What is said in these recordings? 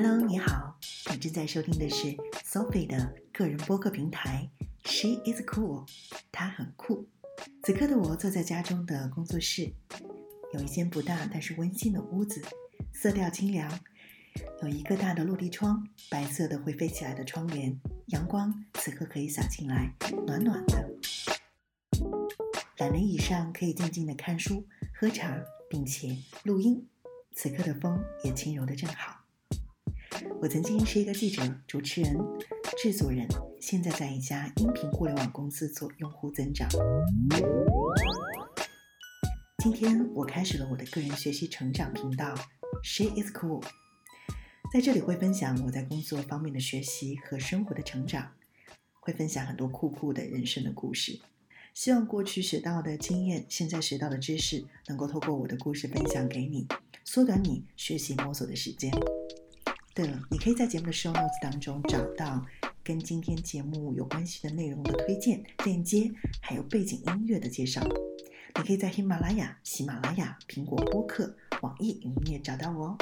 Hello，你好，你正在收听的是 Sophie 的个人播客平台。She is cool，她很酷。此刻的我坐在家中的工作室，有一间不大但是温馨的屋子，色调清凉，有一个大的落地窗，白色的会飞起来的窗帘，阳光此刻可以洒进来，暖暖的。懒人椅上可以静静的看书、喝茶，并且录音。此刻的风也轻柔的正好。我曾经是一个记者、主持人、制作人，现在在一家音频互联网公司做用户增长。今天我开始了我的个人学习成长频道，She is cool，在这里会分享我在工作方面的学习和生活的成长，会分享很多酷酷的人生的故事。希望过去学到的经验，现在学到的知识，能够透过我的故事分享给你，缩短你学习摸索的时间。对了，你可以在节目的 show notes 当中找到跟今天节目有关系的内容的推荐链接，还有背景音乐的介绍。你可以在喜马拉雅、喜马拉雅、苹果播客、网易云音乐找到我哦。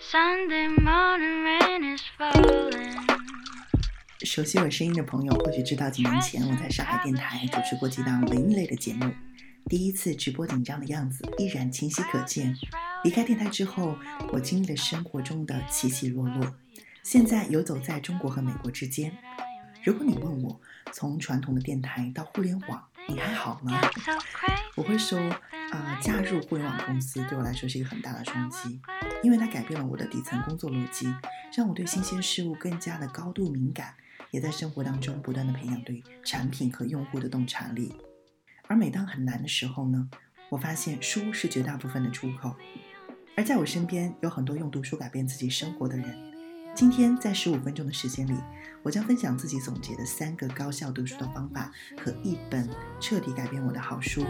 Sunday morning rain is falling. 熟悉我声音的朋友或许知道，几年前我在上海电台主持过几档文艺类的节目，第一次直播紧张的样子依然清晰可见。离开电台之后，我经历了生活中的起起落落，现在游走在中国和美国之间。如果你问我，从传统的电台到互联网，你还好吗？我会说，啊，加入互联网公司对我来说是一个很大的冲击，因为它改变了我的底层工作逻辑，让我对新鲜事物更加的高度敏感。也在生活当中不断的培养对产品和用户的洞察力，而每当很难的时候呢，我发现书是绝大部分的出口，而在我身边有很多用读书改变自己生活的人。今天在十五分钟的时间里，我将分享自己总结的三个高效读书的方法和一本彻底改变我的好书。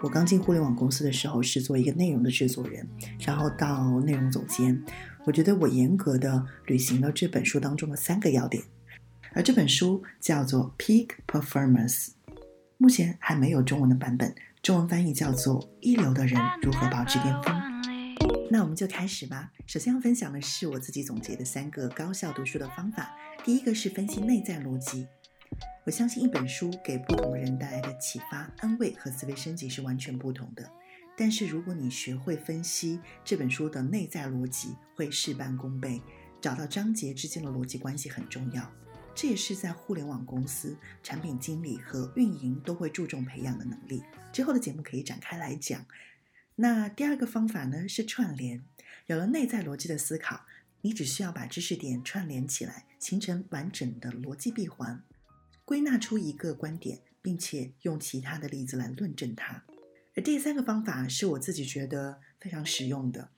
我刚进互联网公司的时候是做一个内容的制作人，然后到内容总监。我觉得我严格的履行了这本书当中的三个要点，而这本书叫做《Peak Performance》，目前还没有中文的版本，中文翻译叫做《一流的人如何保持巅峰》。那我们就开始吧。首先要分享的是我自己总结的三个高效读书的方法。第一个是分析内在逻辑。我相信一本书给不同人带来的启发、安慰和思维升级是完全不同的。但是如果你学会分析这本书的内在逻辑，会事半功倍。找到章节之间的逻辑关系很重要，这也是在互联网公司产品经理和运营都会注重培养的能力。之后的节目可以展开来讲。那第二个方法呢是串联。有了内在逻辑的思考，你只需要把知识点串联起来，形成完整的逻辑闭环。归纳出一个观点，并且用其他的例子来论证它。而第三个方法是我自己觉得非常实用的。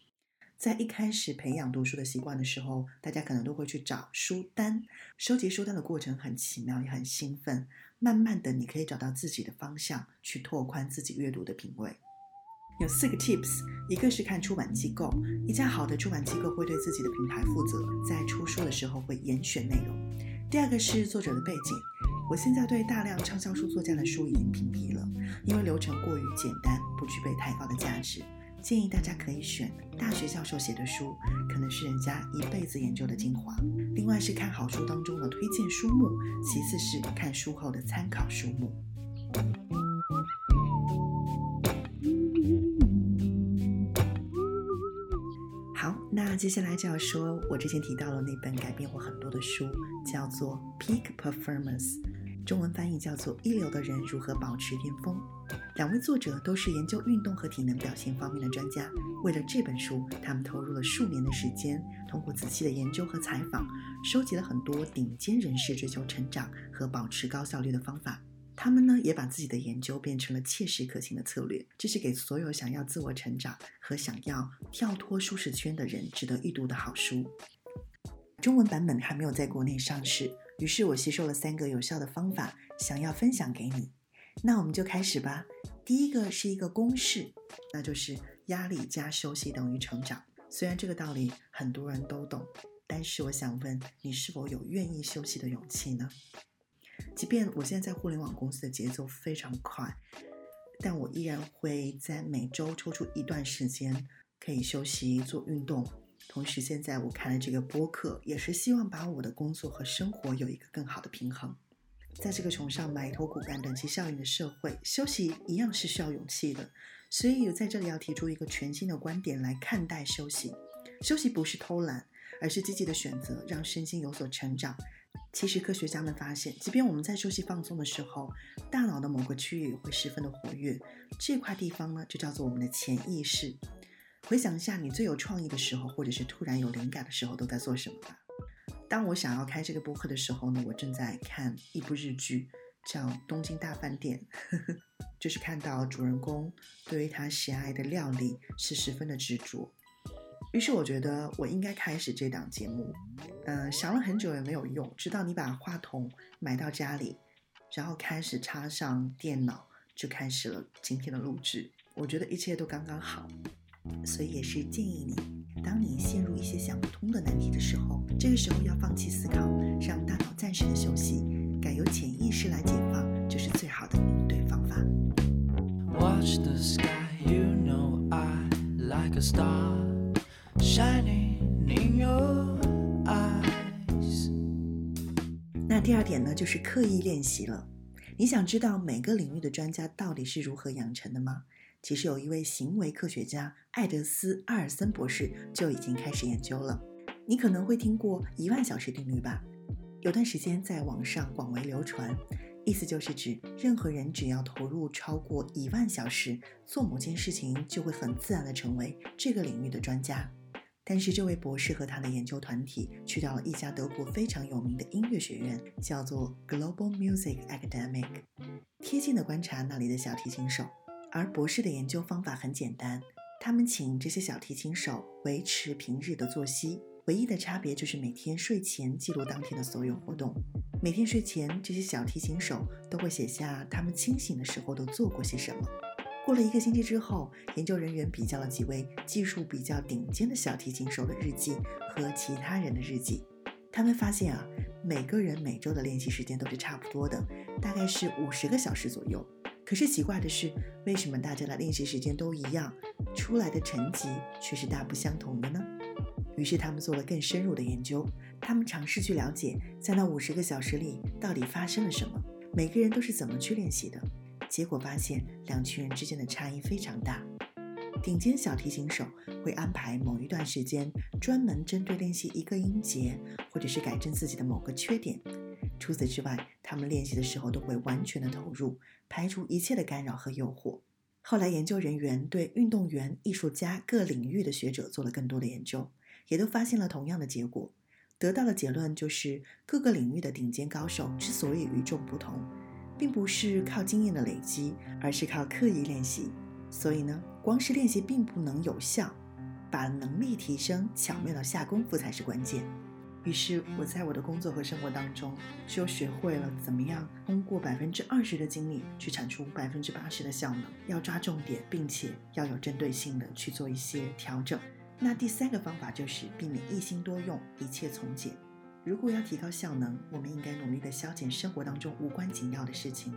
在一开始培养读书的习惯的时候，大家可能都会去找书单，收集书单的过程很奇妙，也很兴奋。慢慢的，你可以找到自己的方向，去拓宽自己阅读的品味。有四个 tips，一个是看出版机构，一家好的出版机构会对自己的品牌负责，在出书的时候会严选内容。第二个是作者的背景。我现在对大量畅销书作家的书已经屏蔽了，因为流程过于简单，不具备太高的价值。建议大家可以选大学教授写的书，可能是人家一辈子研究的精华。另外是看好书当中的推荐书目，其次是看书后的参考书目。好，那接下来就要说我之前提到的那本改变我很多的书，叫做《Peak Performance》。中文翻译叫做《一流的人如何保持巅峰》。两位作者都是研究运动和体能表现方面的专家。为了这本书，他们投入了数年的时间，通过仔细的研究和采访，收集了很多顶尖人士追求成长和保持高效率的方法。他们呢，也把自己的研究变成了切实可行的策略。这是给所有想要自我成长和想要跳脱舒适圈的人值得一读的好书。中文版本还没有在国内上市。于是我吸收了三个有效的方法，想要分享给你。那我们就开始吧。第一个是一个公式，那就是压力加休息等于成长。虽然这个道理很多人都懂，但是我想问你，是否有愿意休息的勇气呢？即便我现在在互联网公司的节奏非常快，但我依然会在每周抽出一段时间可以休息做运动。同时，现在我看了这个播客，也是希望把我的工作和生活有一个更好的平衡。在这个崇尚埋头苦干、短期效应的社会，休息一样是需要勇气的。所以，在这里要提出一个全新的观点来看待休息：休息不是偷懒，而是积极的选择，让身心有所成长。其实，科学家们发现，即便我们在休息放松的时候，大脑的某个区域会十分的活跃，这块地方呢，就叫做我们的潜意识。回想一下，你最有创意的时候，或者是突然有灵感的时候，都在做什么吧？当我想要开这个播客的时候呢，我正在看一部日剧，叫《东京大饭店》，就是看到主人公对于他喜爱的料理是十分的执着。于是我觉得我应该开始这档节目。嗯，想了很久也没有用，直到你把话筒买到家里，然后开始插上电脑，就开始了今天的录制。我觉得一切都刚刚好。所以也是建议你，当你陷入一些想不通的难题的时候，这个时候要放弃思考，让大脑暂时的休息，改由潜意识来解放，就是最好的应对方法。Watch the sky, you know I like a star shining in your eyes。那第二点呢，就是刻意练习了。你想知道每个领域的专家到底是如何养成的吗？其实有一位行为科学家艾德斯·阿尔森博士就已经开始研究了。你可能会听过一万小时定律吧？有段时间在网上广为流传，意思就是指任何人只要投入超过一万小时做某件事情，就会很自然的成为这个领域的专家。但是这位博士和他的研究团体去到了一家德国非常有名的音乐学院，叫做 Global Music Academic，贴近的观察那里的小提琴手。而博士的研究方法很简单，他们请这些小提琴手维持平日的作息，唯一的差别就是每天睡前记录当天的所有活动。每天睡前，这些小提琴手都会写下他们清醒的时候都做过些什么。过了一个星期之后，研究人员比较了几位技术比较顶尖的小提琴手的日记和其他人的日记，他们发现啊，每个人每周的练习时间都是差不多的，大概是五十个小时左右。可是奇怪的是，为什么大家的练习时间都一样，出来的成绩却是大不相同的呢？于是他们做了更深入的研究，他们尝试去了解，在那五十个小时里到底发生了什么，每个人都是怎么去练习的。结果发现，两群人之间的差异非常大。顶尖小提琴手会安排某一段时间，专门针对练习一个音节，或者是改正自己的某个缺点。除此之外，他们练习的时候都会完全的投入，排除一切的干扰和诱惑。后来，研究人员对运动员、艺术家各领域的学者做了更多的研究，也都发现了同样的结果。得到的结论就是，各个领域的顶尖高手之所以与众不同，并不是靠经验的累积，而是靠刻意练习。所以呢，光是练习并不能有效，把能力提升，巧妙的下功夫才是关键。于是我在我的工作和生活当中，就学会了怎么样通过百分之二十的精力去产出百分之八十的效能。要抓重点，并且要有针对性的去做一些调整。那第三个方法就是避免一心多用，一切从简。如果要提高效能，我们应该努力的消减生活当中无关紧要的事情，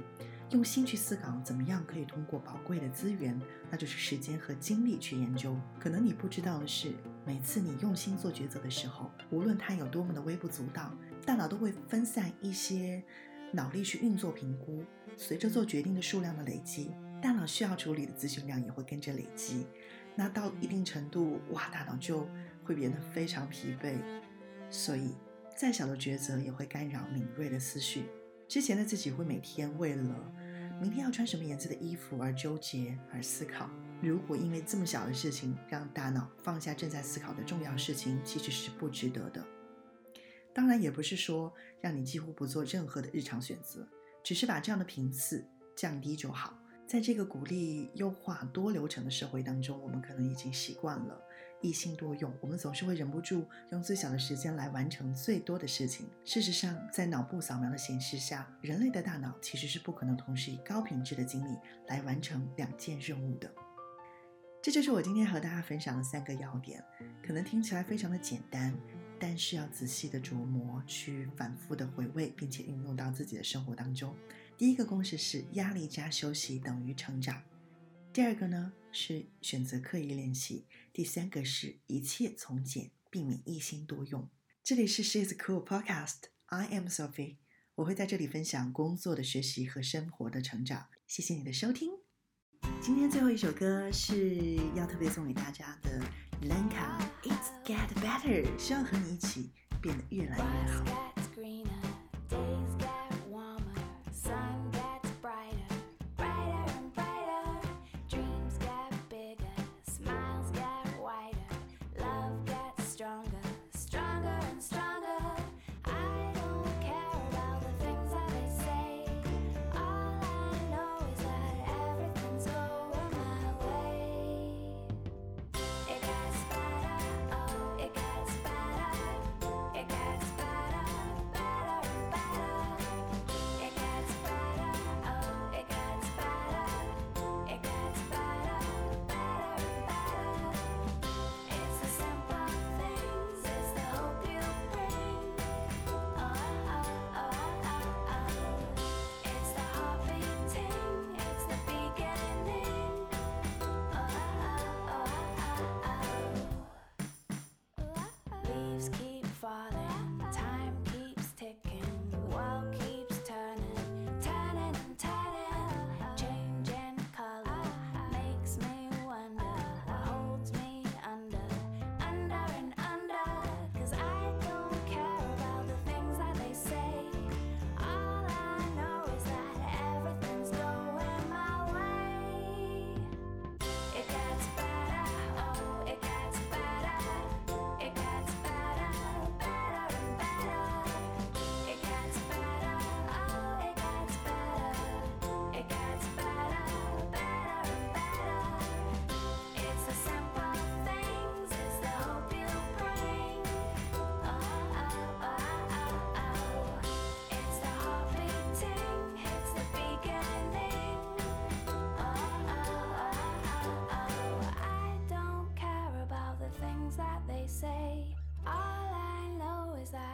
用心去思考怎么样可以通过宝贵的资源，那就是时间和精力去研究。可能你不知道的是。每次你用心做抉择的时候，无论它有多么的微不足道，大脑都会分散一些脑力去运作评估。随着做决定的数量的累积，大脑需要处理的资讯量也会跟着累积。那到一定程度，哇，大脑就会变得非常疲惫。所以，再小的抉择也会干扰敏锐的思绪。之前的自己会每天为了明天要穿什么颜色的衣服而纠结而思考。如果因为这么小的事情让大脑放下正在思考的重要事情，其实是不值得的。当然，也不是说让你几乎不做任何的日常选择，只是把这样的频次降低就好。在这个鼓励优化多流程的社会当中，我们可能已经习惯了一心多用，我们总是会忍不住用最小的时间来完成最多的事情。事实上，在脑部扫描的显示下，人类的大脑其实是不可能同时以高品质的精力来完成两件任务的。这就是我今天和大家分享的三个要点，可能听起来非常的简单，但是要仔细的琢磨，去反复的回味，并且运用到自己的生活当中。第一个公式是压力加休息等于成长。第二个呢是选择刻意练习。第三个是一切从简，避免一心多用。这里是 She's Cool Podcast，I am Sophie，我会在这里分享工作的学习和生活的成长。谢谢你的收听。今天最后一首歌是要特别送给大家的 Lenka，It's Get Better，希望和你一起变得越来越好。say. All I know is that.